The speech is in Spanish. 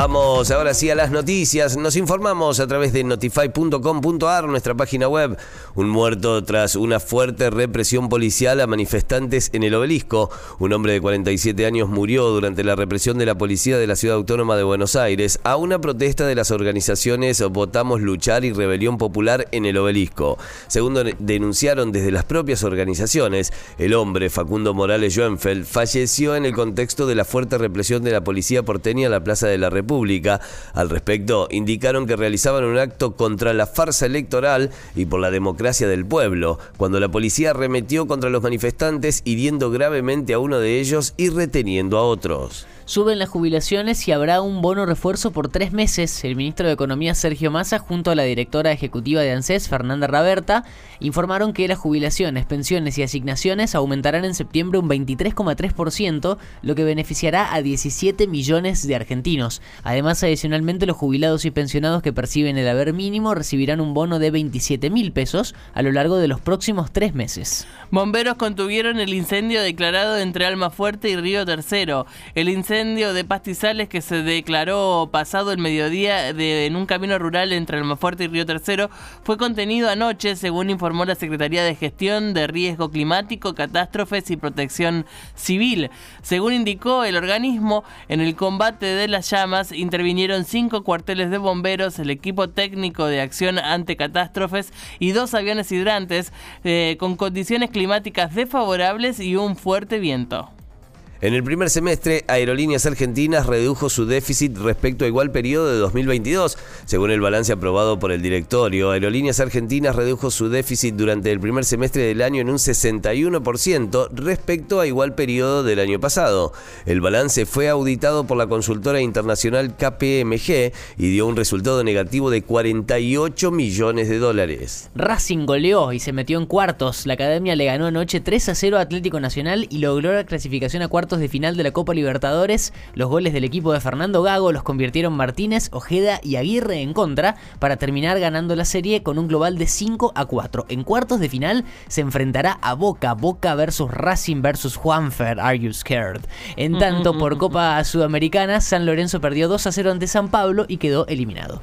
Vamos ahora sí a las noticias. Nos informamos a través de notify.com.ar, nuestra página web. Un muerto tras una fuerte represión policial a manifestantes en el obelisco. Un hombre de 47 años murió durante la represión de la policía de la ciudad autónoma de Buenos Aires a una protesta de las organizaciones Votamos Luchar y Rebelión Popular en el obelisco. Según denunciaron desde las propias organizaciones, el hombre, Facundo Morales Joenfeld, falleció en el contexto de la fuerte represión de la policía porteña en la Plaza de la República. Al respecto, indicaron que realizaban un acto contra la farsa electoral y por la democracia del pueblo, cuando la policía arremetió contra los manifestantes hiriendo gravemente a uno de ellos y reteniendo a otros. Suben las jubilaciones y habrá un bono refuerzo por tres meses. El ministro de Economía Sergio Massa junto a la directora ejecutiva de ANSES, Fernanda Raberta, informaron que las jubilaciones, pensiones y asignaciones aumentarán en septiembre un 23,3%, lo que beneficiará a 17 millones de argentinos. Además, adicionalmente, los jubilados y pensionados que perciben el haber mínimo recibirán un bono de 27 mil pesos a lo largo de los próximos tres meses. Bomberos contuvieron el incendio declarado entre Almafuerte y Río Tercero. El incendio incendio de pastizales que se declaró pasado el mediodía en un camino rural entre Almafuerte y Río Tercero fue contenido anoche, según informó la Secretaría de Gestión de Riesgo Climático, Catástrofes y Protección Civil. Según indicó el organismo, en el combate de las llamas intervinieron cinco cuarteles de bomberos, el equipo técnico de acción ante catástrofes y dos aviones hidrantes eh, con condiciones climáticas desfavorables y un fuerte viento. En el primer semestre, Aerolíneas Argentinas redujo su déficit respecto a igual periodo de 2022. Según el balance aprobado por el directorio, Aerolíneas Argentinas redujo su déficit durante el primer semestre del año en un 61% respecto a igual periodo del año pasado. El balance fue auditado por la consultora internacional KPMG y dio un resultado negativo de 48 millones de dólares. Racing goleó y se metió en cuartos. La academia le ganó anoche 3 a 0 a Atlético Nacional y logró la clasificación a cuartos de final de la Copa Libertadores. Los goles del equipo de Fernando Gago los convirtieron Martínez, Ojeda y Aguirre en contra para terminar ganando la serie con un global de 5 a 4. En cuartos de final se enfrentará a Boca, Boca versus Racing versus Juanfer, Are You Scared? En tanto, por Copa Sudamericana, San Lorenzo perdió 2 a 0 ante San Pablo y quedó eliminado.